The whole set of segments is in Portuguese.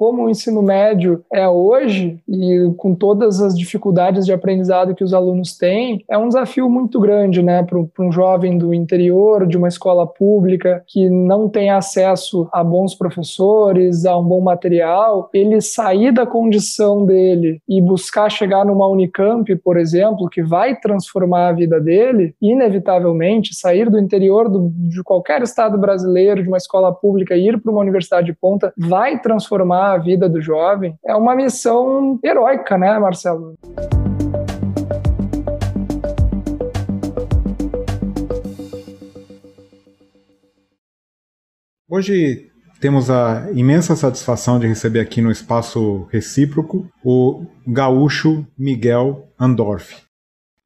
como o ensino médio é hoje e com todas as dificuldades de aprendizado que os alunos têm, é um desafio muito grande, né, para um jovem do interior, de uma escola pública que não tem acesso a bons professores, a um bom material, ele sair da condição dele e buscar chegar numa Unicamp, por exemplo, que vai transformar a vida dele, inevitavelmente sair do interior do, de qualquer estado brasileiro, de uma escola pública e ir para uma universidade de ponta, vai transformar a vida do jovem, é uma missão heróica, né, Marcelo? Hoje temos a imensa satisfação de receber aqui no espaço recíproco o gaúcho Miguel Andorf.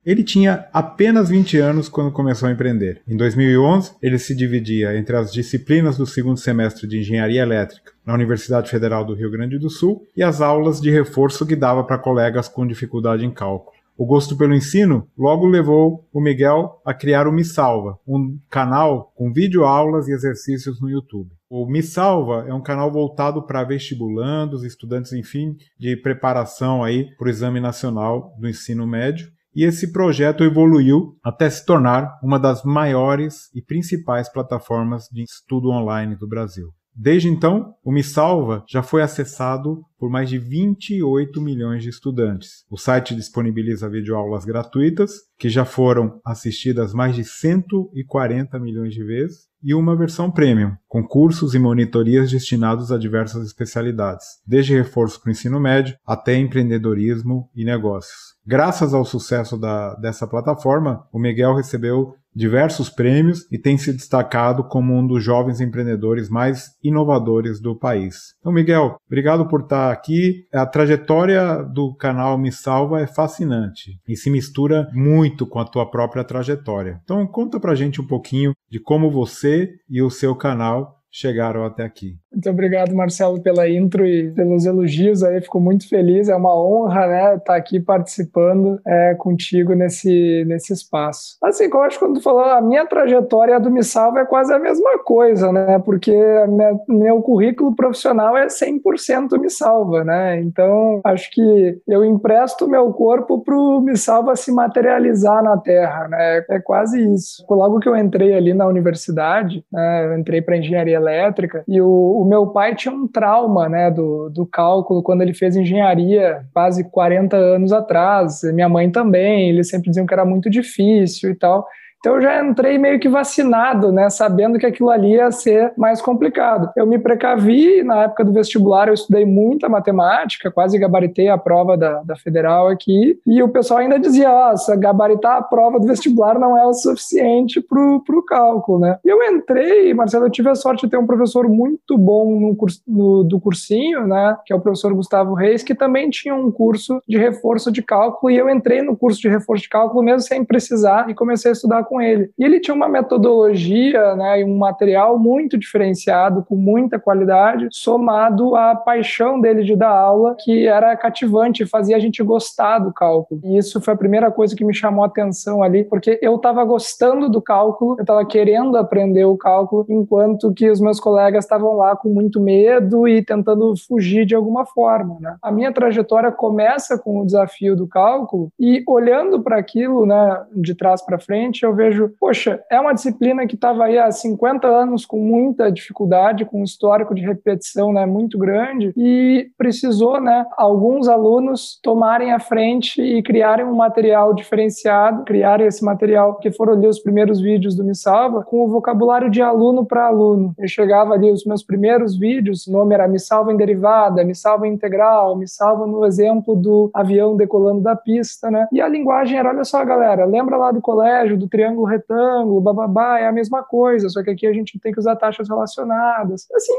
Ele tinha apenas 20 anos quando começou a empreender. Em 2011, ele se dividia entre as disciplinas do segundo semestre de engenharia elétrica na Universidade Federal do Rio Grande do Sul e as aulas de reforço que dava para colegas com dificuldade em cálculo. O gosto pelo ensino logo levou o Miguel a criar o Me Salva, um canal com videoaulas e exercícios no YouTube. O Me Salva é um canal voltado para vestibulandos, estudantes, enfim, de preparação aí para o Exame Nacional do Ensino Médio e esse projeto evoluiu até se tornar uma das maiores e principais plataformas de estudo online do Brasil. Desde então, o Me Salva já foi acessado por mais de 28 milhões de estudantes. O site disponibiliza videoaulas gratuitas, que já foram assistidas mais de 140 milhões de vezes, e uma versão premium, com cursos e monitorias destinados a diversas especialidades, desde reforço para o ensino médio até empreendedorismo e negócios. Graças ao sucesso da, dessa plataforma, o Miguel recebeu diversos prêmios e tem se destacado como um dos jovens empreendedores mais inovadores do país. Então, Miguel, obrigado por estar aqui. A trajetória do canal Me Salva é fascinante e se mistura muito com a tua própria trajetória. Então, conta pra gente um pouquinho de como você e o seu canal chegaram até aqui. Muito obrigado, Marcelo, pela intro e pelos elogios aí. Fico muito feliz. É uma honra, né, estar aqui participando é, contigo nesse, nesse espaço. Assim, como eu acho que quando tu falou, a minha trajetória do Me Salva é quase a mesma coisa, né? Porque minha, meu currículo profissional é 100% Me Salva, né? Então, acho que eu empresto meu corpo para o Me Salva se materializar na Terra, né? É quase isso. Logo que eu entrei ali na universidade, né, eu entrei para engenharia elétrica e o o meu pai tinha um trauma né, do, do cálculo quando ele fez engenharia quase 40 anos atrás. Minha mãe também, eles sempre diziam que era muito difícil e tal. Então eu já entrei meio que vacinado, né, sabendo que aquilo ali ia ser mais complicado. Eu me precavi, na época do vestibular eu estudei muita matemática, quase gabaritei a prova da, da federal aqui, e o pessoal ainda dizia, nossa, gabaritar a prova do vestibular não é o suficiente pro, pro cálculo, né. E eu entrei, Marcelo, eu tive a sorte de ter um professor muito bom no no, do cursinho, né, que é o professor Gustavo Reis, que também tinha um curso de reforço de cálculo, e eu entrei no curso de reforço de cálculo mesmo sem precisar, e comecei a estudar com com ele. E ele tinha uma metodologia né, e um material muito diferenciado, com muita qualidade, somado à paixão dele de dar aula, que era cativante, fazia a gente gostar do cálculo. E isso foi a primeira coisa que me chamou a atenção ali, porque eu estava gostando do cálculo, eu estava querendo aprender o cálculo, enquanto que os meus colegas estavam lá com muito medo e tentando fugir de alguma forma. Né? A minha trajetória começa com o desafio do cálculo e olhando para aquilo, né, de trás para frente, eu vejo vejo, poxa, é uma disciplina que estava aí há 50 anos com muita dificuldade, com um histórico de repetição né, muito grande, e precisou, né, alguns alunos tomarem a frente e criarem um material diferenciado, criarem esse material que foram ali os primeiros vídeos do Me Salva, com o vocabulário de aluno para aluno. Eu chegava ali, os meus primeiros vídeos, o nome era Me Salva em Derivada, Me Salva em Integral, Me Salva no exemplo do avião decolando da pista, né? E a linguagem era, olha só, galera, lembra lá do colégio, do triângulo triângulo, retângulo, bababá, é a mesma coisa, só que aqui a gente tem que usar taxas relacionadas. Assim,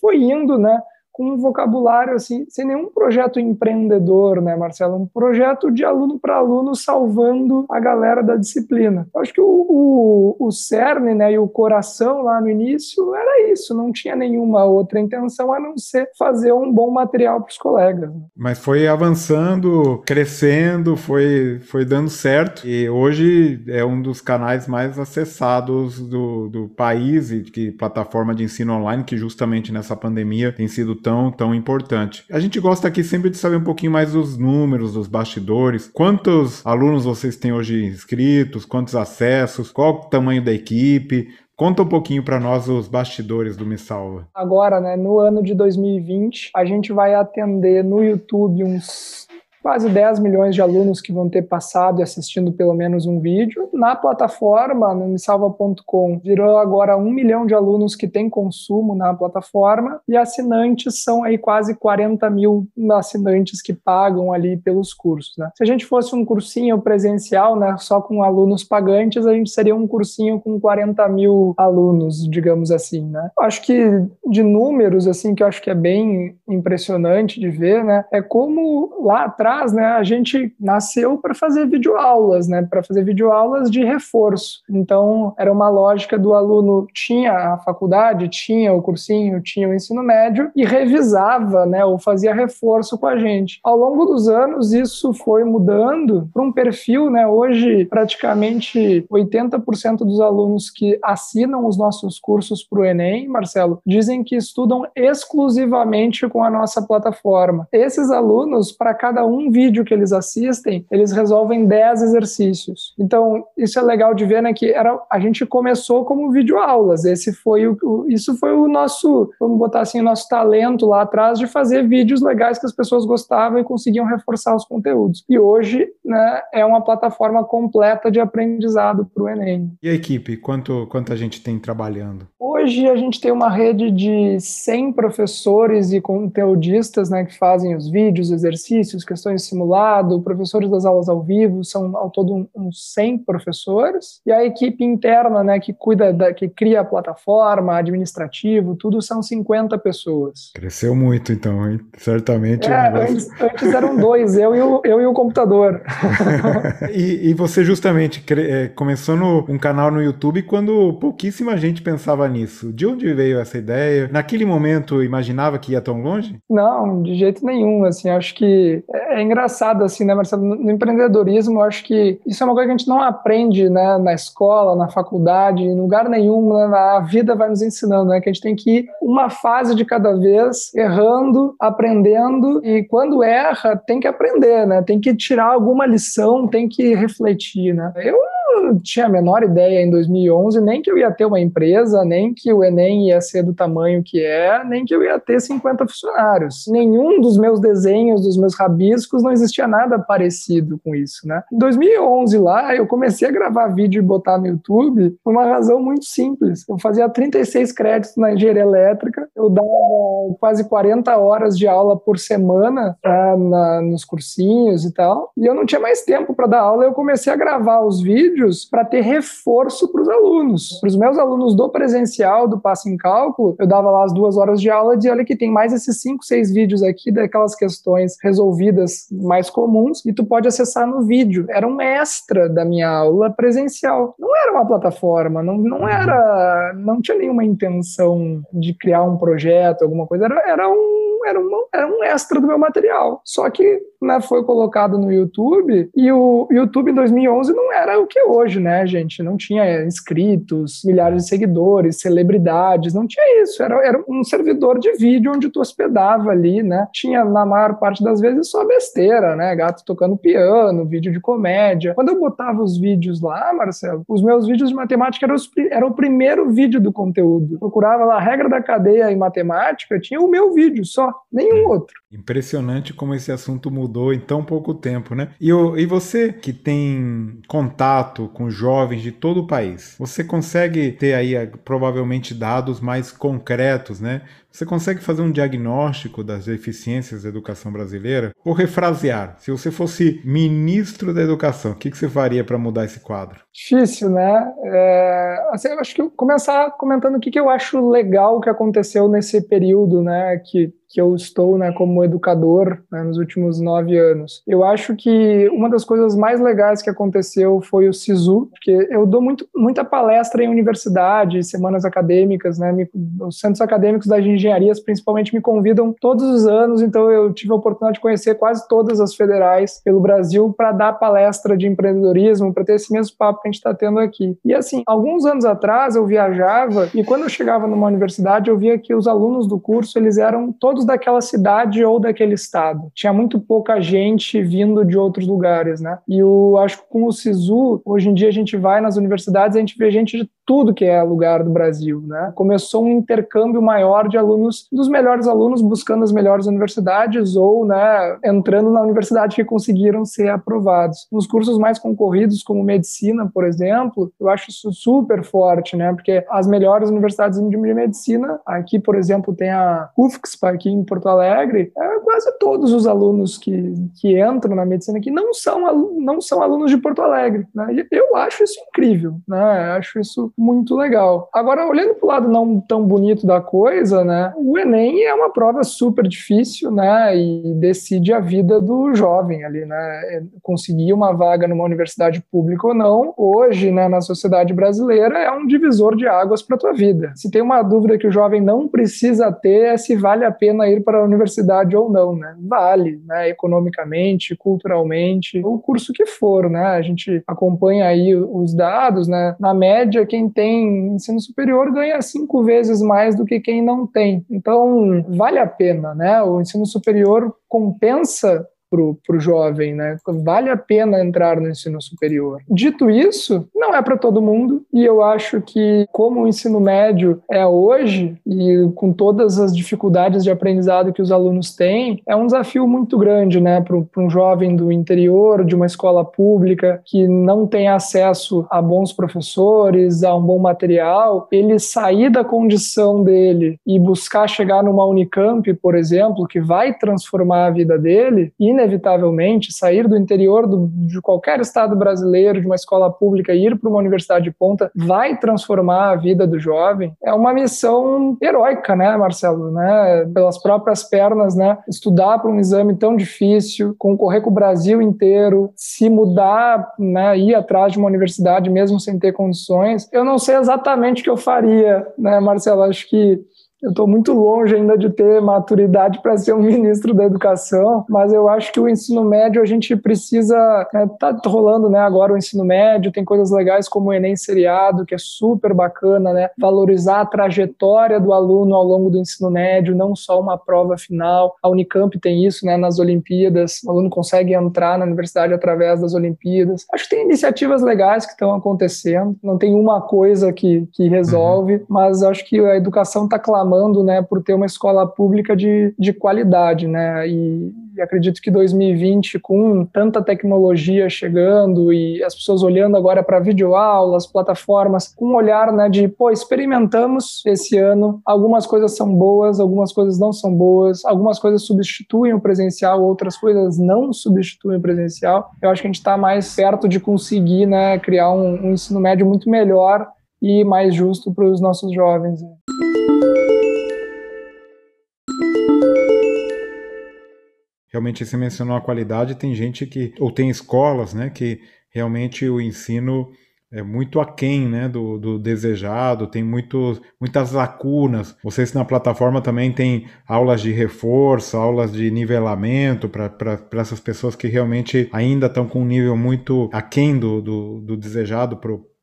foi indo, né? Com um vocabulário assim, sem nenhum projeto empreendedor, né, Marcelo? Um projeto de aluno para aluno salvando a galera da disciplina. Eu acho que o, o, o cerne né, e o coração lá no início era isso, não tinha nenhuma outra intenção a não ser fazer um bom material para os colegas. Né? Mas foi avançando, crescendo, foi, foi dando certo e hoje é um dos canais mais acessados do, do país e que plataforma de ensino online que justamente nessa pandemia tem sido tão, tão importante. A gente gosta aqui sempre de saber um pouquinho mais dos números, dos bastidores. Quantos alunos vocês têm hoje inscritos? Quantos acessos? Qual o tamanho da equipe? Conta um pouquinho para nós os bastidores do Me Salva. Agora, né, no ano de 2020, a gente vai atender no YouTube uns quase 10 milhões de alunos que vão ter passado e assistindo pelo menos um vídeo. Na plataforma, no mesalva.com, virou agora um milhão de alunos que têm consumo na plataforma e assinantes são aí quase 40 mil assinantes que pagam ali pelos cursos. Né? Se a gente fosse um cursinho presencial, né, só com alunos pagantes, a gente seria um cursinho com 40 mil alunos, digamos assim. Né? Acho que de números, assim, que eu acho que é bem impressionante de ver, né, é como lá atrás atrás, né, a gente nasceu para fazer videoaulas, né, para fazer videoaulas de reforço. Então, era uma lógica do aluno tinha a faculdade, tinha o cursinho, tinha o ensino médio e revisava, né, ou fazia reforço com a gente. Ao longo dos anos, isso foi mudando para um perfil, né, hoje praticamente 80% dos alunos que assinam os nossos cursos para o Enem, Marcelo, dizem que estudam exclusivamente com a nossa plataforma. Esses alunos, para cada um um vídeo que eles assistem, eles resolvem 10 exercícios. Então, isso é legal de ver, né, que era, a gente começou como videoaulas. Esse foi o, o, isso foi o nosso, vamos botar assim, o nosso talento lá atrás de fazer vídeos legais que as pessoas gostavam e conseguiam reforçar os conteúdos. E hoje, né, é uma plataforma completa de aprendizado para o Enem. E a equipe, quanto quanta gente tem trabalhando? Hoje a gente tem uma rede de 100 professores e conteudistas, né, que fazem os vídeos, exercícios, questões simulado, professores das aulas ao vivo, são ao todo uns 100 professores, e a equipe interna, né, que cuida, da, que cria a plataforma, administrativo, tudo são 50 pessoas. Cresceu muito então, hein? Certamente. É, é antes, antes, eram dois, eu e o, eu e o computador. e, e, você justamente é, começou no, um canal no YouTube quando pouquíssima gente pensava nisso. De onde veio essa ideia? Naquele momento imaginava que ia tão longe? Não, de jeito nenhum, assim, acho que é, é engraçado, assim, né, Marcelo? No empreendedorismo, eu acho que isso é uma coisa que a gente não aprende, né, na escola, na faculdade, em lugar nenhum, né, a vida vai nos ensinando, né, que a gente tem que ir uma fase de cada vez, errando, aprendendo, e quando erra, tem que aprender, né, tem que tirar alguma lição, tem que refletir, né. Eu não tinha a menor ideia em 2011 nem que eu ia ter uma empresa, nem que o Enem ia ser do tamanho que é, nem que eu ia ter 50 funcionários. Nenhum dos meus desenhos, dos meus rabiscos, não existia nada parecido com isso, né? Em 2011 lá, eu comecei a gravar vídeo e botar no YouTube por uma razão muito simples. Eu fazia 36 créditos na engenharia elétrica, eu dava quase 40 horas de aula por semana tá, na, nos cursinhos e tal, e eu não tinha mais tempo para dar aula, eu comecei a gravar os vídeos vídeos para ter reforço para os alunos. Para os meus alunos do presencial, do passo em cálculo, eu dava lá as duas horas de aula e dizia, olha que tem mais esses cinco, seis vídeos aqui daquelas questões resolvidas mais comuns e tu pode acessar no vídeo. Era um extra da minha aula presencial. Não era uma plataforma, não, não era, não tinha nenhuma intenção de criar um projeto, alguma coisa. Era, era um era, uma, era um extra do meu material. Só que né, foi colocado no YouTube e o YouTube em 2011 não era o que é hoje, né, gente? Não tinha inscritos, milhares de seguidores, celebridades, não tinha isso. Era, era um servidor de vídeo onde tu hospedava ali, né? Tinha, na maior parte das vezes, só besteira, né? Gato tocando piano, vídeo de comédia. Quando eu botava os vídeos lá, Marcelo, os meus vídeos de matemática eram, os, era o primeiro vídeo do conteúdo. procurava lá a regra da cadeia em matemática, tinha o meu vídeo só, nenhum outro. Impressionante como esse assunto mudou em tão pouco tempo, né? E, e você que tem contato com jovens de todo o país, você consegue ter aí provavelmente dados mais concretos, né? Você consegue fazer um diagnóstico das deficiências da educação brasileira? Vou refrasear. Se você fosse ministro da educação, o que, você faria para mudar esse quadro? Difícil, né? É, assim, eu acho que eu começar comentando o que, que eu acho legal que aconteceu nesse período, né? Que que eu estou né, como educador né, nos últimos nove anos. Eu acho que uma das coisas mais legais que aconteceu foi o SISU, porque eu dou muito, muita palestra em universidade, semanas acadêmicas, né, me, os centros acadêmicos das engenharias principalmente me convidam todos os anos, então eu tive a oportunidade de conhecer quase todas as federais pelo Brasil para dar palestra de empreendedorismo, para ter esse mesmo papo que a gente está tendo aqui. E assim, alguns anos atrás eu viajava e quando eu chegava numa universidade eu via que os alunos do curso eles eram todos menos daquela cidade ou daquele estado. Tinha muito pouca gente vindo de outros lugares, né? E eu acho que com o SISU, hoje em dia a gente vai nas universidades, a gente vê gente de tudo que é lugar do Brasil, né? Começou um intercâmbio maior de alunos, dos melhores alunos buscando as melhores universidades ou, né, entrando na universidade que conseguiram ser aprovados. Nos cursos mais concorridos, como medicina, por exemplo, eu acho isso super forte, né? Porque as melhores universidades de medicina, aqui, por exemplo, tem a UFSC aqui em Porto Alegre, é quase todos os alunos que, que entram na medicina aqui não são, não são alunos de Porto Alegre, né? Eu acho isso incrível, né? Eu acho isso muito legal. Agora, olhando para o lado não tão bonito da coisa, né? O Enem é uma prova super difícil, né? E decide a vida do jovem ali, né? É, conseguir uma vaga numa universidade pública ou não, hoje, né, na sociedade brasileira, é um divisor de águas para a tua vida. Se tem uma dúvida que o jovem não precisa ter, é se vale a pena ir para a universidade ou não, né? Vale, né? Economicamente, culturalmente, o curso que for, né? A gente acompanha aí os dados, né? Na média, quem tem ensino superior ganha cinco vezes mais do que quem não tem. Então, vale a pena, né? O ensino superior compensa para o jovem, né? Vale a pena entrar no ensino superior. Dito isso, não é para todo mundo, e eu acho que, como o ensino médio é hoje, e com todas as dificuldades de aprendizado que os alunos têm, é um desafio muito grande, né? Para um jovem do interior, de uma escola pública, que não tem acesso a bons professores, a um bom material, ele sair da condição dele e buscar chegar numa Unicamp, por exemplo, que vai transformar a vida dele, e inevitavelmente, sair do interior do, de qualquer estado brasileiro, de uma escola pública, e ir para uma universidade de ponta, vai transformar a vida do jovem, é uma missão heróica, né, Marcelo? Né? Pelas próprias pernas, né? Estudar para um exame tão difícil, concorrer com o Brasil inteiro, se mudar, né, ir atrás de uma universidade mesmo sem ter condições. Eu não sei exatamente o que eu faria, né, Marcelo? Acho que eu estou muito longe ainda de ter maturidade para ser um ministro da educação, mas eu acho que o ensino médio a gente precisa. Né, tá rolando né, agora o ensino médio, tem coisas legais como o Enem seriado, que é super bacana, né? Valorizar a trajetória do aluno ao longo do ensino médio, não só uma prova final. A Unicamp tem isso, né? Nas Olimpíadas, o aluno consegue entrar na universidade através das Olimpíadas. Acho que tem iniciativas legais que estão acontecendo. Não tem uma coisa que, que resolve, uhum. mas acho que a educação está clamando clamando né, por ter uma escola pública de, de qualidade, né? E, e acredito que 2020, com tanta tecnologia chegando e as pessoas olhando agora para videoaulas, plataformas, com um olhar né, de, pô, experimentamos esse ano, algumas coisas são boas, algumas coisas não são boas, algumas coisas substituem o presencial, outras coisas não substituem o presencial. Eu acho que a gente está mais perto de conseguir né, criar um, um ensino médio muito melhor e mais justo para os nossos jovens. Realmente você mencionou a qualidade, tem gente que, ou tem escolas, né, que realmente o ensino é muito aquém né, do, do desejado, tem muito, muitas lacunas. Vocês na plataforma também tem aulas de reforço, aulas de nivelamento para essas pessoas que realmente ainda estão com um nível muito aquém do, do, do desejado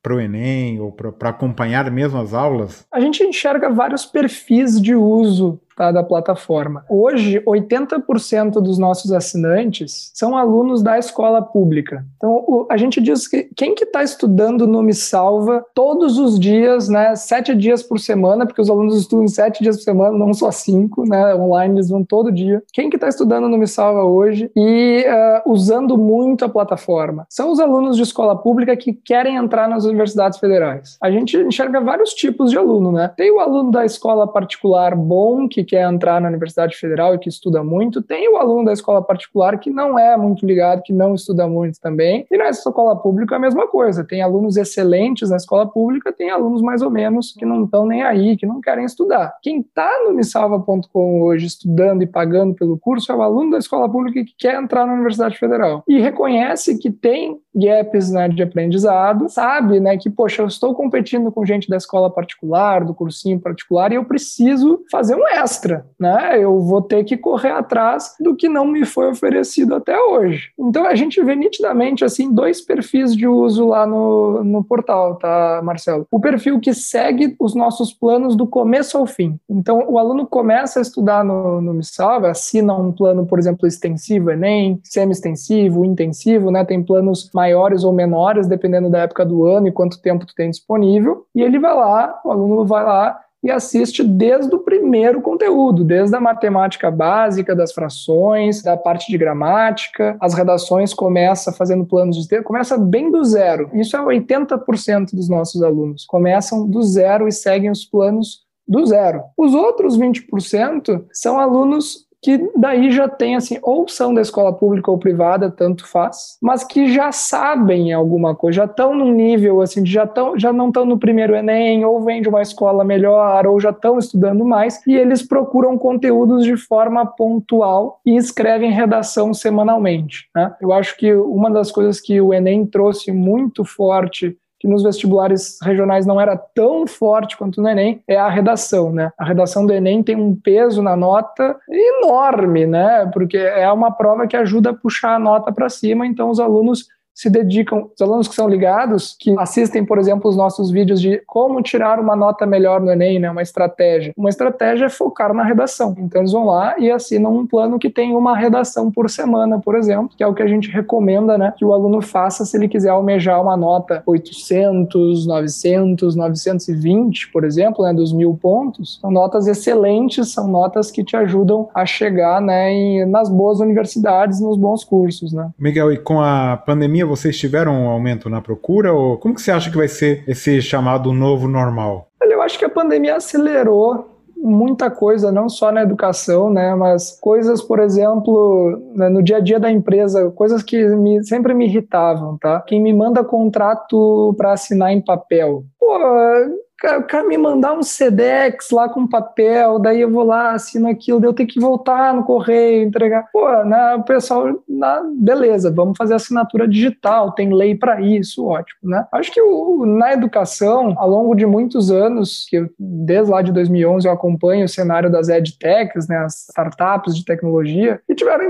o Enem ou para acompanhar mesmo as aulas? A gente enxerga vários perfis de uso tá, da plataforma. Hoje, 80% dos nossos assinantes são alunos da escola pública. Então, o, a gente diz que quem que está estudando no Me Salva todos os dias, né, sete dias por semana, porque os alunos estudam sete dias por semana, não só cinco, né, online eles vão todo dia. Quem que está estudando no Me Salva hoje e uh, usando muito a plataforma? São os alunos de escola pública que querem entrar nas universidades federais. A gente enxerga vários tipos de aluno, né? Tem o aluno da escola particular bom, que quer entrar na Universidade Federal e que estuda muito, tem o aluno da escola particular que não é muito ligado, que não estuda muito também, e na escola pública é a mesma coisa, tem alunos excelentes na escola pública, tem alunos mais ou menos que não estão nem aí, que não querem estudar. Quem está no misalva.com hoje estudando e pagando pelo curso é o aluno da escola pública que quer entrar na Universidade Federal e reconhece que tem gaps né, de aprendizado, sabe né, que, poxa, eu estou competindo com gente da escola particular, do cursinho particular, e eu preciso fazer um extra, né? Eu vou ter que correr atrás do que não me foi oferecido até hoje. Então a gente vê nitidamente assim dois perfis de uso lá no, no portal, tá, Marcelo? O perfil que segue os nossos planos do começo ao fim. Então o aluno começa a estudar no, no Salva, assina um plano, por exemplo, extensivo, Enem, semi-extensivo, intensivo, né? Tem planos maiores ou menores, dependendo da época do ano e quanto tempo tu tem disponível. E ele vai lá, o aluno vai lá e assiste desde o primeiro conteúdo, desde a matemática básica, das frações, da parte de gramática. As redações começa fazendo planos de texto, começa bem do zero. Isso é 80% dos nossos alunos. Começam do zero e seguem os planos do zero. Os outros 20% são alunos que daí já tem assim, ou são da escola pública ou privada, tanto faz, mas que já sabem alguma coisa, já estão num nível assim, já tão, já não estão no primeiro ENEM, ou vêm de uma escola melhor, ou já estão estudando mais, e eles procuram conteúdos de forma pontual e escrevem redação semanalmente. Né? Eu acho que uma das coisas que o Enem trouxe muito forte que nos vestibulares regionais não era tão forte quanto no Enem, é a redação, né? A redação do Enem tem um peso na nota enorme, né? Porque é uma prova que ajuda a puxar a nota para cima, então os alunos se dedicam, os alunos que são ligados, que assistem, por exemplo, os nossos vídeos de como tirar uma nota melhor no Enem, né, uma estratégia. Uma estratégia é focar na redação. Então eles vão lá e assinam um plano que tem uma redação por semana, por exemplo, que é o que a gente recomenda, né, que o aluno faça se ele quiser almejar uma nota 800, 900, 920, por exemplo, né, dos mil pontos. São notas excelentes, são notas que te ajudam a chegar, né, em, nas boas universidades, nos bons cursos, né. Miguel, e com a pandemia vocês tiveram um aumento na procura? Ou como que você acha que vai ser esse chamado novo normal? Eu acho que a pandemia acelerou muita coisa, não só na educação, né, mas coisas, por exemplo, né, no dia a dia da empresa, coisas que me, sempre me irritavam, tá? Quem me manda contrato para assinar em papel. Pô, o cara me mandar um SEDEX lá com papel, daí eu vou lá, assino aquilo, daí eu tenho que voltar no correio, entregar. Pô, né, o pessoal, na, beleza, vamos fazer assinatura digital, tem lei para isso, ótimo, né? Acho que o, na educação, ao longo de muitos anos, que eu, desde lá de 2011 eu acompanho o cenário das edtechs, né, as startups de tecnologia, e tiveram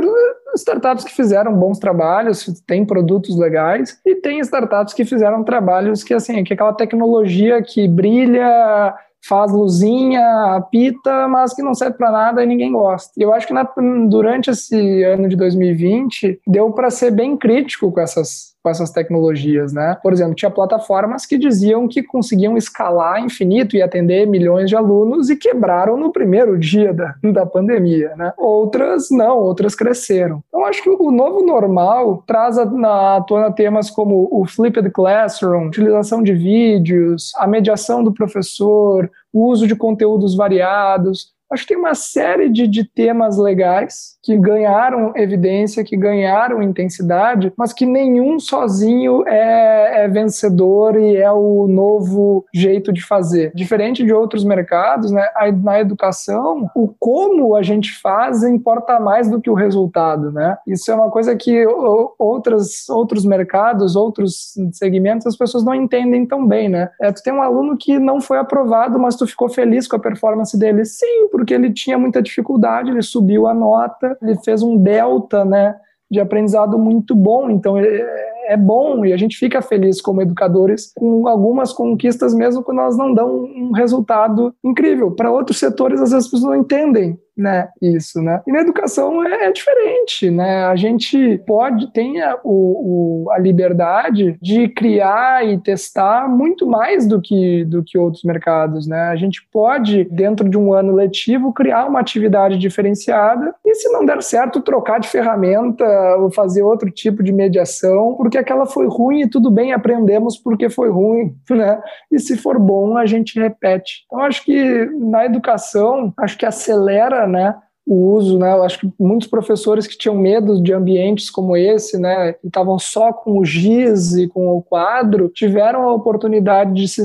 startups que fizeram bons trabalhos, têm produtos legais, e tem startups que fizeram trabalhos que, assim, que aquela tecnologia que brilha faz luzinha, apita, mas que não serve para nada e ninguém gosta. E eu acho que na, durante esse ano de 2020 deu para ser bem crítico com essas com essas tecnologias, né? Por exemplo, tinha plataformas que diziam que conseguiam escalar infinito e atender milhões de alunos e quebraram no primeiro dia da, da pandemia, né? Outras não, outras cresceram. Então, acho que o novo normal traz à tona temas como o flipped classroom, utilização de vídeos, a mediação do professor, o uso de conteúdos variados, Acho que tem uma série de, de temas legais que ganharam evidência, que ganharam intensidade, mas que nenhum sozinho é, é vencedor e é o novo jeito de fazer. Diferente de outros mercados, né, na educação, o como a gente faz importa mais do que o resultado. Né? Isso é uma coisa que outras, outros mercados, outros segmentos, as pessoas não entendem tão bem. Né? É, tu tem um aluno que não foi aprovado, mas tu ficou feliz com a performance dele. Sim, porque ele tinha muita dificuldade, ele subiu a nota, ele fez um delta, né, de aprendizado muito bom. Então, é, é bom e a gente fica feliz como educadores com algumas conquistas, mesmo quando elas não dão um resultado incrível. Para outros setores, às vezes as pessoas não entendem né, isso, né? E na educação é, é diferente, né? A gente pode, tem a, o, o, a liberdade de criar e testar muito mais do que, do que outros mercados, né? A gente pode, dentro de um ano letivo, criar uma atividade diferenciada e, se não der certo, trocar de ferramenta ou fazer outro tipo de mediação, porque aquela foi ruim e tudo bem, aprendemos porque foi ruim, né? E se for bom, a gente repete. Então, acho que na educação, acho que acelera né, o uso, né? Eu acho que muitos professores que tinham medo de ambientes como esse, né, e estavam só com o giz e com o quadro, tiveram a oportunidade de se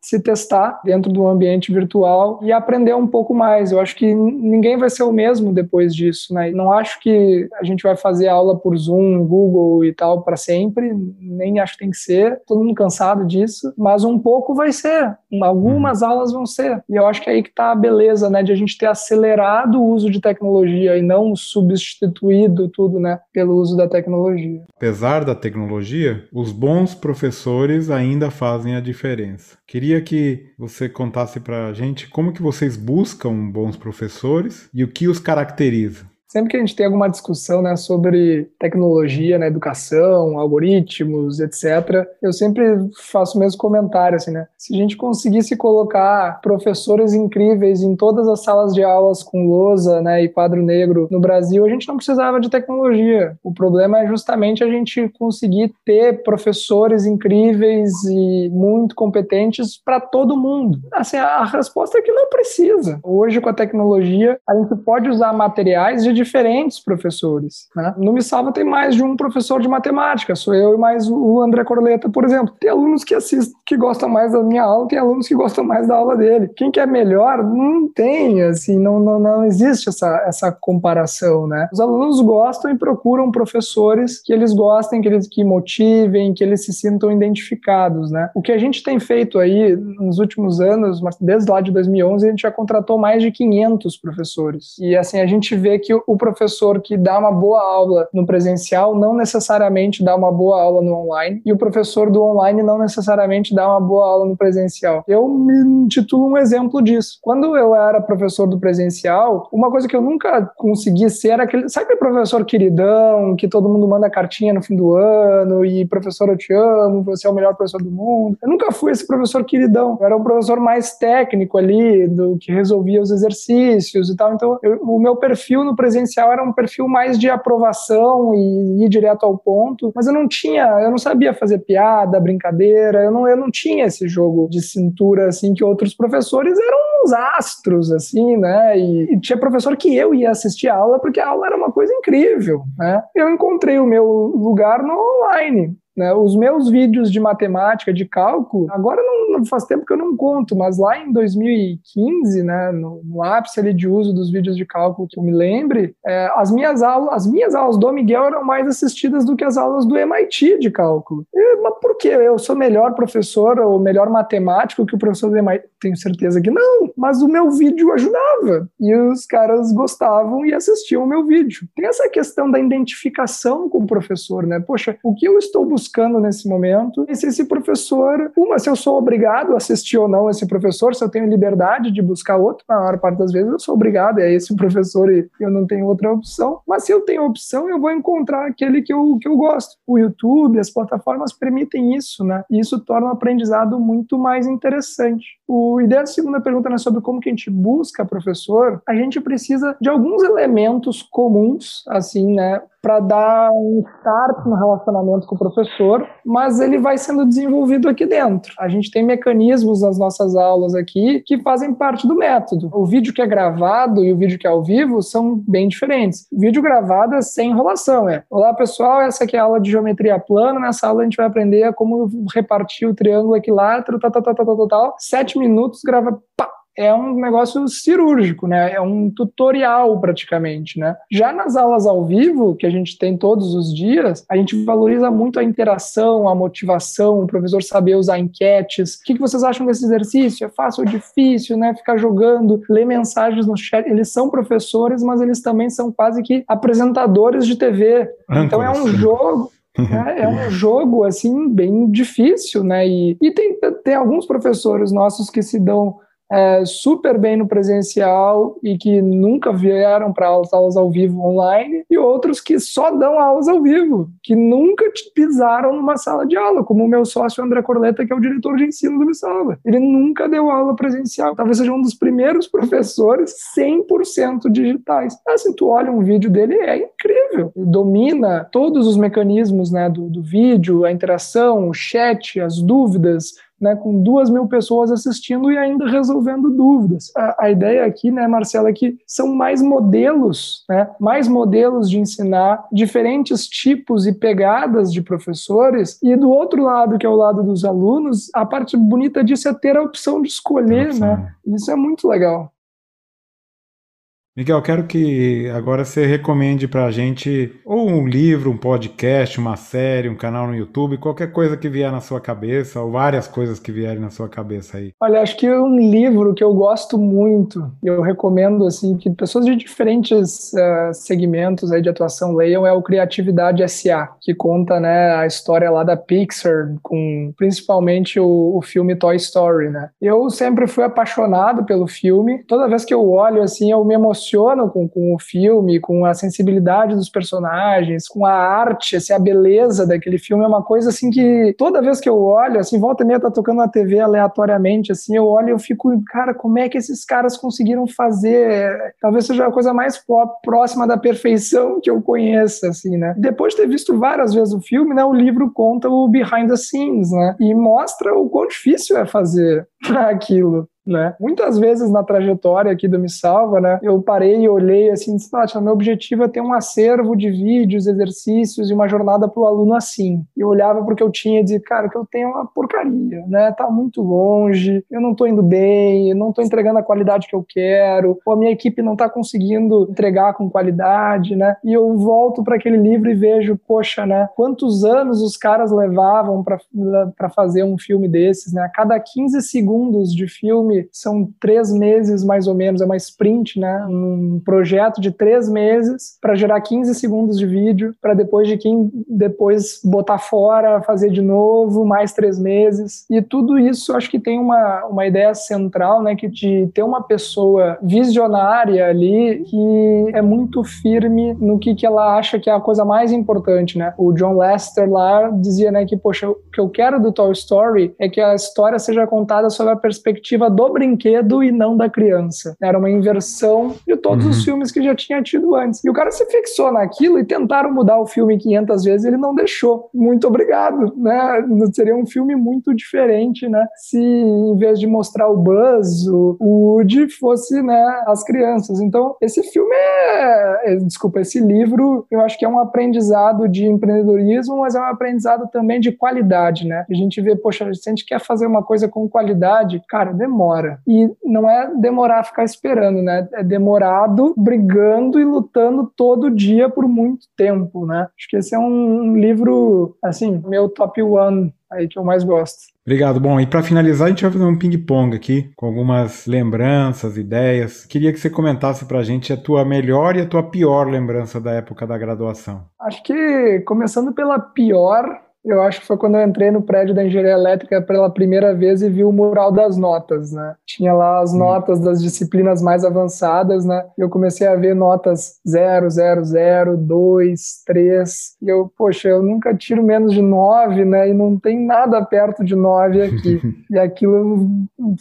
se testar dentro do ambiente virtual e aprender um pouco mais. Eu acho que ninguém vai ser o mesmo depois disso, né? Não acho que a gente vai fazer aula por Zoom, Google e tal para sempre, nem acho que tem que ser. Todo mundo cansado disso, mas um pouco vai ser. Algumas aulas vão ser. E eu acho que é aí que está a beleza, né, de a gente ter acelerado o uso de tecnologia e não substituído tudo, né, pelo uso da tecnologia. Apesar da tecnologia, os bons professores ainda fazem a diferença. Queria que você contasse para a gente como que vocês buscam bons professores e o que os caracteriza sempre que a gente tem alguma discussão né, sobre tecnologia na educação, algoritmos, etc., eu sempre faço o mesmo comentário, assim, né? Se a gente conseguisse colocar professores incríveis em todas as salas de aulas com lousa né, e quadro negro no Brasil, a gente não precisava de tecnologia. O problema é justamente a gente conseguir ter professores incríveis e muito competentes para todo mundo. Assim, a resposta é que não precisa. Hoje, com a tecnologia, a gente pode usar materiais de diferentes professores. Né? No Me Salva tem mais de um professor de matemática, sou eu e mais o André Corleta, por exemplo. Tem alunos que assistem, que gostam mais da minha aula, tem alunos que gostam mais da aula dele. Quem que é melhor? Não tem, assim, não, não, não existe essa, essa comparação, né? Os alunos gostam e procuram professores que eles gostem, que eles que motivem, que eles se sintam identificados, né? O que a gente tem feito aí nos últimos anos, desde lá de 2011, a gente já contratou mais de 500 professores. E assim, a gente vê que professor que dá uma boa aula no presencial não necessariamente dá uma boa aula no online, e o professor do online não necessariamente dá uma boa aula no presencial. Eu me intitulo um exemplo disso. Quando eu era professor do presencial, uma coisa que eu nunca consegui ser era aquele. Sabe professor queridão, que todo mundo manda cartinha no fim do ano, e professor, eu te amo, você é o melhor professor do mundo? Eu nunca fui esse professor queridão. Eu era um professor mais técnico ali, do que resolvia os exercícios e tal. Então, eu, o meu perfil no presencial presencial era um perfil mais de aprovação e ir direto ao ponto, mas eu não tinha, eu não sabia fazer piada, brincadeira, eu não, eu não tinha esse jogo de cintura assim que outros professores eram uns astros assim, né? E, e tinha professor que eu ia assistir a aula porque a aula era uma coisa incrível, né? Eu encontrei o meu lugar no online. Né? Os meus vídeos de matemática, de cálculo, agora não, faz tempo que eu não conto, mas lá em 2015, né, no, no ápice ali de uso dos vídeos de cálculo que eu me lembre, é, as, minhas aulas, as minhas aulas do Miguel eram mais assistidas do que as aulas do MIT de cálculo. E, mas por quê? Eu sou melhor professor ou melhor matemático que o professor do MIT? Tenho certeza que não, mas o meu vídeo ajudava e os caras gostavam e assistiam o meu vídeo. Tem essa questão da identificação com o professor, né? Poxa, o que eu estou buscando buscando nesse momento e se esse professor, uma, se eu sou obrigado a assistir ou não esse professor, se eu tenho liberdade de buscar outro, na maior parte das vezes eu sou obrigado, é esse professor e eu não tenho outra opção, mas se eu tenho opção, eu vou encontrar aquele que eu, que eu gosto. O YouTube, as plataformas permitem isso, né? E isso torna o aprendizado muito mais interessante. O ideia da segunda pergunta é sobre como que a gente busca professor, a gente precisa de alguns elementos comuns, assim, né, para dar um start no relacionamento com o professor, mas ele vai sendo desenvolvido aqui dentro. A gente tem mecanismos nas nossas aulas aqui que fazem parte do método. O vídeo que é gravado e o vídeo que é ao vivo são bem diferentes. O vídeo gravado é sem enrolação, é. Olá pessoal, essa aqui é a aula de geometria plana. Nessa aula a gente vai aprender como repartir o triângulo equilátero, tal, tal, tal, tal, tal, tal. Sete minutos, grava, pá, é um negócio cirúrgico, né? É um tutorial praticamente, né? Já nas aulas ao vivo, que a gente tem todos os dias, a gente valoriza muito a interação, a motivação, o professor saber usar enquetes. O que vocês acham desse exercício? É fácil ou difícil, né? Ficar jogando, ler mensagens no chat. Eles são professores, mas eles também são quase que apresentadores de TV. Então é um jogo é, é, um jogo assim bem difícil, né? E, e tem, tem alguns professores nossos que se dão é, super bem no presencial e que nunca vieram para aulas, aulas ao vivo online, e outros que só dão aulas ao vivo, que nunca pisaram numa sala de aula, como o meu sócio André Corleta, que é o diretor de ensino do Missalva. Ele nunca deu aula presencial. Talvez seja um dos primeiros professores 100% digitais. Assim, tu olha um vídeo dele, é incrível. Ele domina todos os mecanismos né, do, do vídeo, a interação, o chat, as dúvidas, né, com duas mil pessoas assistindo e ainda resolvendo dúvidas. A, a ideia aqui, né, Marcela, é que são mais modelos, né, mais modelos de ensinar diferentes tipos e pegadas de professores, e do outro lado, que é o lado dos alunos, a parte bonita disso é ter a opção de escolher, né? Isso é muito legal. Miguel, quero que agora você recomende para a gente ou um livro, um podcast, uma série, um canal no YouTube, qualquer coisa que vier na sua cabeça, ou várias coisas que vierem na sua cabeça aí. Olha, acho que um livro que eu gosto muito, e eu recomendo assim que pessoas de diferentes uh, segmentos aí de atuação leiam, é o Criatividade S.A., que conta né, a história lá da Pixar, com principalmente o, o filme Toy Story, né? Eu sempre fui apaixonado pelo filme. Toda vez que eu olho assim, eu me emociono emocionam com, com o filme, com a sensibilidade dos personagens, com a arte, assim, a beleza daquele filme é uma coisa assim que toda vez que eu olho, assim, volta e meia tá tocando na TV aleatoriamente, assim, eu olho e eu fico, cara, como é que esses caras conseguiram fazer? Talvez seja a coisa mais próxima da perfeição que eu conheça, assim, né? Depois de ter visto várias vezes o filme, né, o livro conta o behind the scenes, né? E mostra o quão difícil é fazer aquilo né? Muitas vezes na trajetória aqui do Me Salva, né, eu parei e olhei assim, disse, meu objetivo é ter um acervo de vídeos, exercícios e uma jornada para o aluno assim. E eu olhava porque eu tinha e cara, que eu tenho uma porcaria, né? Tá muito longe, eu não tô indo bem, eu não tô entregando a qualidade que eu quero, ou a minha equipe não tá conseguindo entregar com qualidade, né? E eu volto para aquele livro e vejo, poxa, né? Quantos anos os caras levavam para fazer um filme desses, né? A cada 15 segundos de filme são três meses mais ou menos, é uma sprint, né? Um projeto de três meses para gerar 15 segundos de vídeo, para depois de quem depois botar fora, fazer de novo, mais três meses. E tudo isso acho que tem uma, uma ideia central, né? Que de ter uma pessoa visionária ali que é muito firme no que, que ela acha que é a coisa mais importante, né? O John Lester lá dizia, né, que, poxa, o que eu quero do Toy Story é que a história seja contada sob a perspectiva do brinquedo e não da criança. Era uma inversão de todos uhum. os filmes que já tinha tido antes. E o cara se fixou naquilo e tentaram mudar o filme 500 vezes, ele não deixou. Muito obrigado, né? Seria um filme muito diferente, né? Se em vez de mostrar o Buzz, o Woody fosse, né, as crianças. Então, esse filme é, é, desculpa, esse livro, eu acho que é um aprendizado de empreendedorismo, mas é um aprendizado também de qualidade, né? A gente vê, poxa, se a gente quer fazer uma coisa com qualidade, cara, demora demora. E não é demorar ficar esperando, né? É demorado brigando e lutando todo dia por muito tempo, né? Acho que esse é um livro, assim, meu top one aí que eu mais gosto. Obrigado. Bom, e para finalizar, a gente vai fazer um ping-pong aqui, com algumas lembranças, ideias. Queria que você comentasse para a gente a tua melhor e a tua pior lembrança da época da graduação. Acho que, começando pela pior, eu acho que foi quando eu entrei no prédio da engenharia elétrica pela primeira vez e vi o mural das notas, né? Tinha lá as hum. notas das disciplinas mais avançadas, né? E eu comecei a ver notas 0, 0, 0, 2, 3. E eu, poxa, eu nunca tiro menos de 9, né? E não tem nada perto de 9 aqui. e aquilo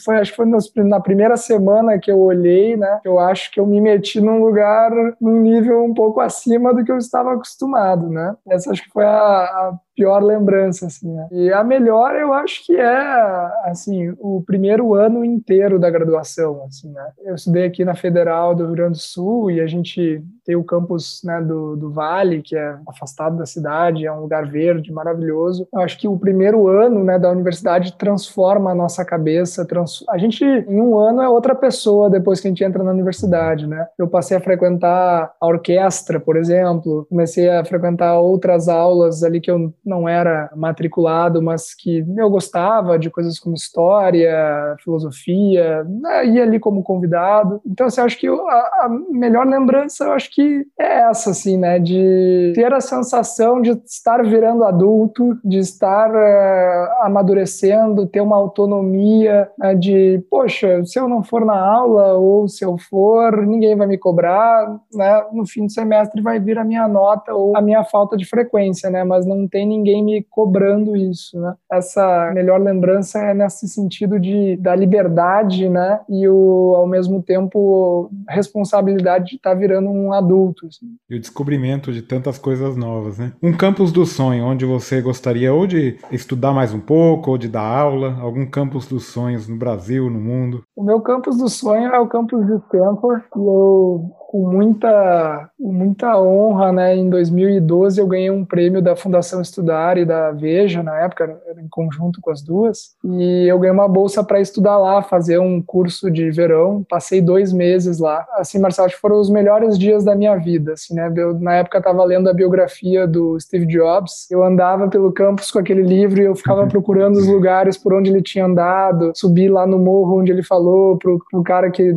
foi, acho que foi na primeira semana que eu olhei, né? Eu acho que eu me meti num lugar, num nível um pouco acima do que eu estava acostumado, né? Essa acho que foi a, a pior lembrança, assim, né? E a melhor eu acho que é, assim, o primeiro ano inteiro da graduação, assim, né? Eu estudei aqui na Federal do Rio Grande do Sul e a gente tem o campus né, do, do Vale, que é afastado da cidade, é um lugar verde, maravilhoso. Eu acho que o primeiro ano né, da universidade transforma a nossa cabeça. Trans... A gente, em um ano, é outra pessoa depois que a gente entra na universidade, né? Eu passei a frequentar a orquestra, por exemplo, comecei a frequentar outras aulas ali que eu não era matriculado, mas que eu gostava de coisas como história, filosofia, né, ia ali como convidado. Então, assim, acho que a, a melhor lembrança, eu acho que que é essa, assim, né? De ter a sensação de estar virando adulto, de estar uh, amadurecendo, ter uma autonomia, né? de, poxa, se eu não for na aula ou se eu for, ninguém vai me cobrar, né? No fim do semestre vai vir a minha nota ou a minha falta de frequência, né? Mas não tem ninguém me cobrando isso, né? Essa melhor lembrança é nesse sentido de da liberdade, né? E o, ao mesmo tempo responsabilidade de estar virando um adulto adulto. Assim. E o descobrimento de tantas coisas novas, né? Um campus do sonho, onde você gostaria ou de estudar mais um pouco, ou de dar aula, algum campus dos sonhos no Brasil, no mundo? O meu campus do sonho é o campus de Stanford, e eu com muita, muita honra, né? Em 2012 eu ganhei um prêmio da Fundação Estudar e da Veja, na época, em conjunto com as duas, e eu ganhei uma bolsa para estudar lá, fazer um curso de verão. Passei dois meses lá. Assim, Marcelo, acho que foram os melhores dias da minha vida, assim, né? Eu, na época estava lendo a biografia do Steve Jobs. Eu andava pelo campus com aquele livro e eu ficava procurando os lugares por onde ele tinha andado, subi lá no morro onde ele falou pro, pro cara que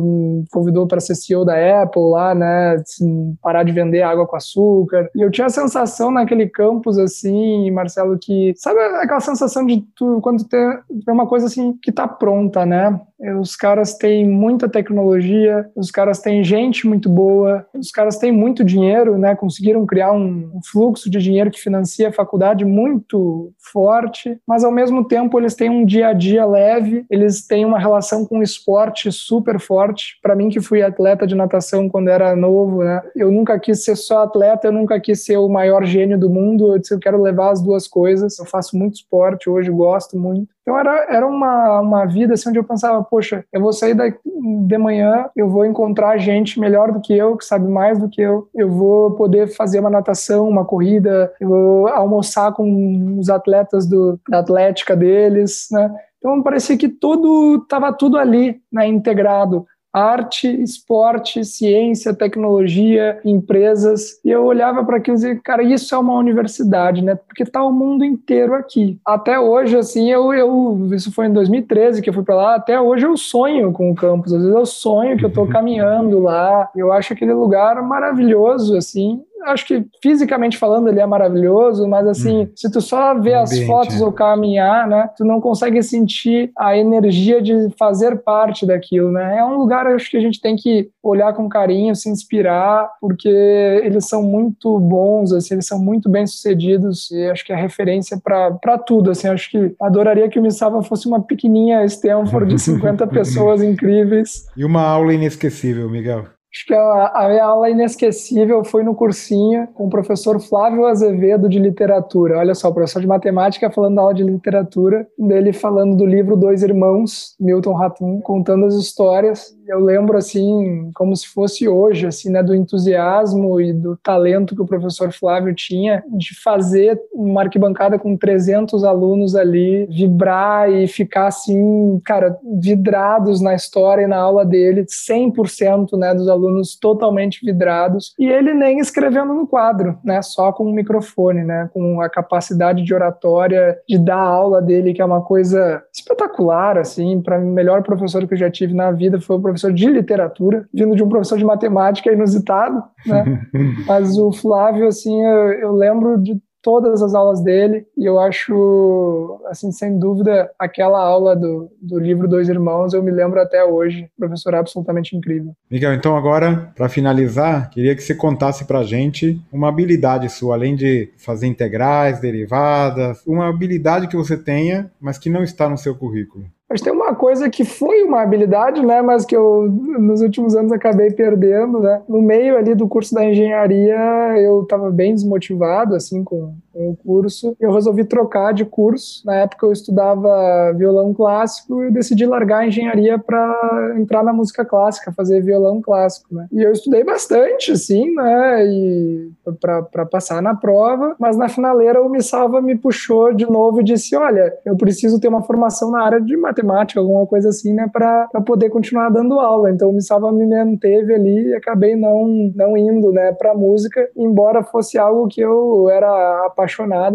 convidou para ser CEO da Apple lá né? Assim, parar de vender água com açúcar. E eu tinha a sensação naquele campus, assim, Marcelo, que. Sabe aquela sensação de tu, quando tem, tem uma coisa assim que tá pronta, né? Os caras têm muita tecnologia, os caras têm gente muito boa, os caras têm muito dinheiro, né? Conseguiram criar um, um fluxo de dinheiro que financia a faculdade muito forte, mas ao mesmo tempo eles têm um dia a dia leve, eles têm uma relação com o esporte super forte. Para mim, que fui atleta de natação quando era novo, né? Eu nunca quis ser só atleta, eu nunca quis ser o maior gênio do mundo. Eu disse, eu quero levar as duas coisas. Eu faço muito esporte hoje, gosto muito. Então era, era uma, uma vida assim, onde eu pensava, poxa, eu vou sair daqui de manhã, eu vou encontrar gente melhor do que eu, que sabe mais do que eu, eu vou poder fazer uma natação, uma corrida, eu vou almoçar com os atletas do, da atlética deles, né? Então parecia que tudo estava tudo ali, né, integrado arte, esporte, ciência, tecnologia, empresas. E eu olhava para aquilo e dizia, cara, isso é uma universidade, né? Porque tá o mundo inteiro aqui. Até hoje, assim, eu, eu isso foi em 2013 que eu fui para lá, até hoje eu sonho com o campus. Às vezes eu sonho que eu estou caminhando lá. Eu acho aquele lugar maravilhoso, assim acho que fisicamente falando ele é maravilhoso, mas assim, hum. se tu só vê as fotos é. ou caminhar, né, tu não consegue sentir a energia de fazer parte daquilo, né? É um lugar acho que a gente tem que olhar com carinho, se inspirar, porque eles são muito bons, assim, eles são muito bem sucedidos e acho que é referência para tudo, assim, acho que adoraria que o Missava fosse uma pequenininha Stanford de 50 pessoas incríveis. E uma aula inesquecível, Miguel. Acho que a, a, minha aula inesquecível foi no cursinho com o professor Flávio Azevedo de literatura. Olha só, professor de matemática falando da aula de literatura, dele falando do livro Dois Irmãos, Milton Ratum, contando as histórias. Eu lembro assim, como se fosse hoje, assim, né, do entusiasmo e do talento que o professor Flávio tinha de fazer uma arquibancada com 300 alunos ali vibrar e ficar assim, cara, vidrados na história e na aula dele, 100%, né, dos alunos totalmente vidrados. E ele nem escrevendo no quadro, né, só com o microfone, né, com a capacidade de oratória de dar aula dele, que é uma coisa espetacular, assim, para melhor professor que eu já tive na vida foi o professor de literatura, vindo de um professor de matemática inusitado, né, mas o Flávio, assim, eu, eu lembro de todas as aulas dele e eu acho, assim, sem dúvida, aquela aula do, do livro Dois Irmãos, eu me lembro até hoje, professor absolutamente incrível. Miguel, então agora, para finalizar, queria que você contasse para gente uma habilidade sua, além de fazer integrais, derivadas, uma habilidade que você tenha, mas que não está no seu currículo. Mas tem uma coisa que foi uma habilidade, né, mas que eu nos últimos anos acabei perdendo, né? No meio ali do curso da engenharia, eu estava bem desmotivado assim com, o curso. Eu resolvi trocar de curso. Na época eu estudava violão clássico e eu decidi largar a engenharia para entrar na música clássica, fazer violão clássico, né? E eu estudei bastante, assim, né? E para passar na prova, mas na finaleira o Missalva me puxou de novo e disse: "Olha, eu preciso ter uma formação na área de matemática alguma coisa assim, né, para poder continuar dando aula. Então o Missalva me manteve ali e acabei não, não indo, né, para música, embora fosse algo que eu era apaixonado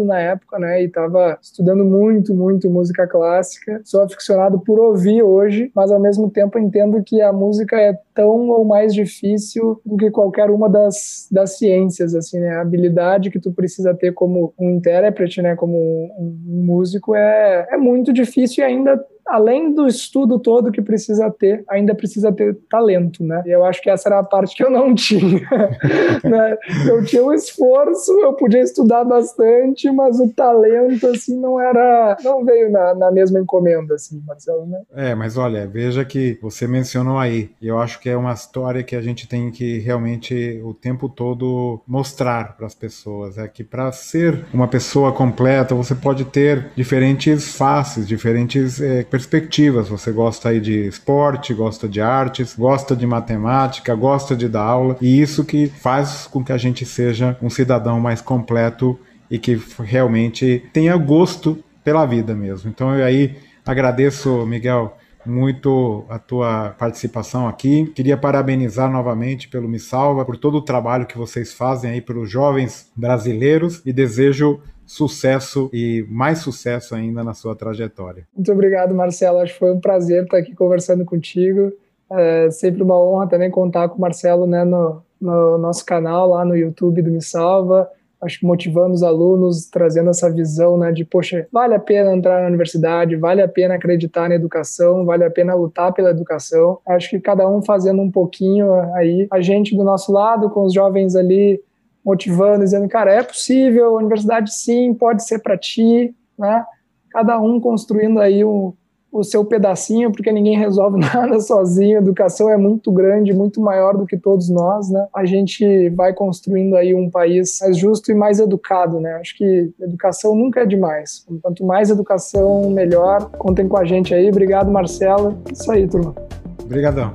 na época, né, e estava estudando muito, muito música clássica. Sou aficionado por ouvir hoje, mas ao mesmo tempo entendo que a música é tão ou mais difícil do que qualquer uma das, das ciências, assim, né? A habilidade que tu precisa ter como um intérprete, né, como um, um músico é, é muito difícil e ainda além do estudo todo que precisa ter, ainda precisa ter talento, né? E eu acho que essa era a parte que eu não tinha. né? Eu tinha um esforço, eu podia estudar bastante, mas o talento, assim, não era. não veio na, na mesma encomenda, assim, Marcelo, né? É, mas olha, veja que você mencionou aí, e eu acho que é uma história que a gente tem que realmente o tempo todo mostrar para as pessoas. É que para ser uma pessoa completa, você pode ter diferentes faces, diferentes é, perspectivas. Você gosta aí de esporte, gosta de artes, gosta de matemática, gosta de dar aula, e isso que faz com que a gente seja um cidadão mais completo e que realmente tenha gosto pela vida mesmo. Então eu aí agradeço, Miguel, muito a tua participação aqui. Queria parabenizar novamente pelo Me Salva, por todo o trabalho que vocês fazem aí pelos jovens brasileiros e desejo sucesso e mais sucesso ainda na sua trajetória. Muito obrigado, Marcelo. Acho que foi um prazer estar aqui conversando contigo. É sempre uma honra também contar com o Marcelo né, no, no nosso canal lá no YouTube do Me Salva acho que motivando os alunos, trazendo essa visão né, de, poxa, vale a pena entrar na universidade, vale a pena acreditar na educação, vale a pena lutar pela educação. Acho que cada um fazendo um pouquinho aí, a gente do nosso lado, com os jovens ali motivando, dizendo, cara, é possível, a universidade sim, pode ser para ti, né? Cada um construindo aí um, o seu pedacinho, porque ninguém resolve nada sozinho. A educação é muito grande, muito maior do que todos nós, né? A gente vai construindo aí um país mais justo e mais educado, né? Acho que educação nunca é demais. Quanto mais educação, melhor. Contem com a gente aí. Obrigado, Marcela. Isso aí, turma. Obrigadão.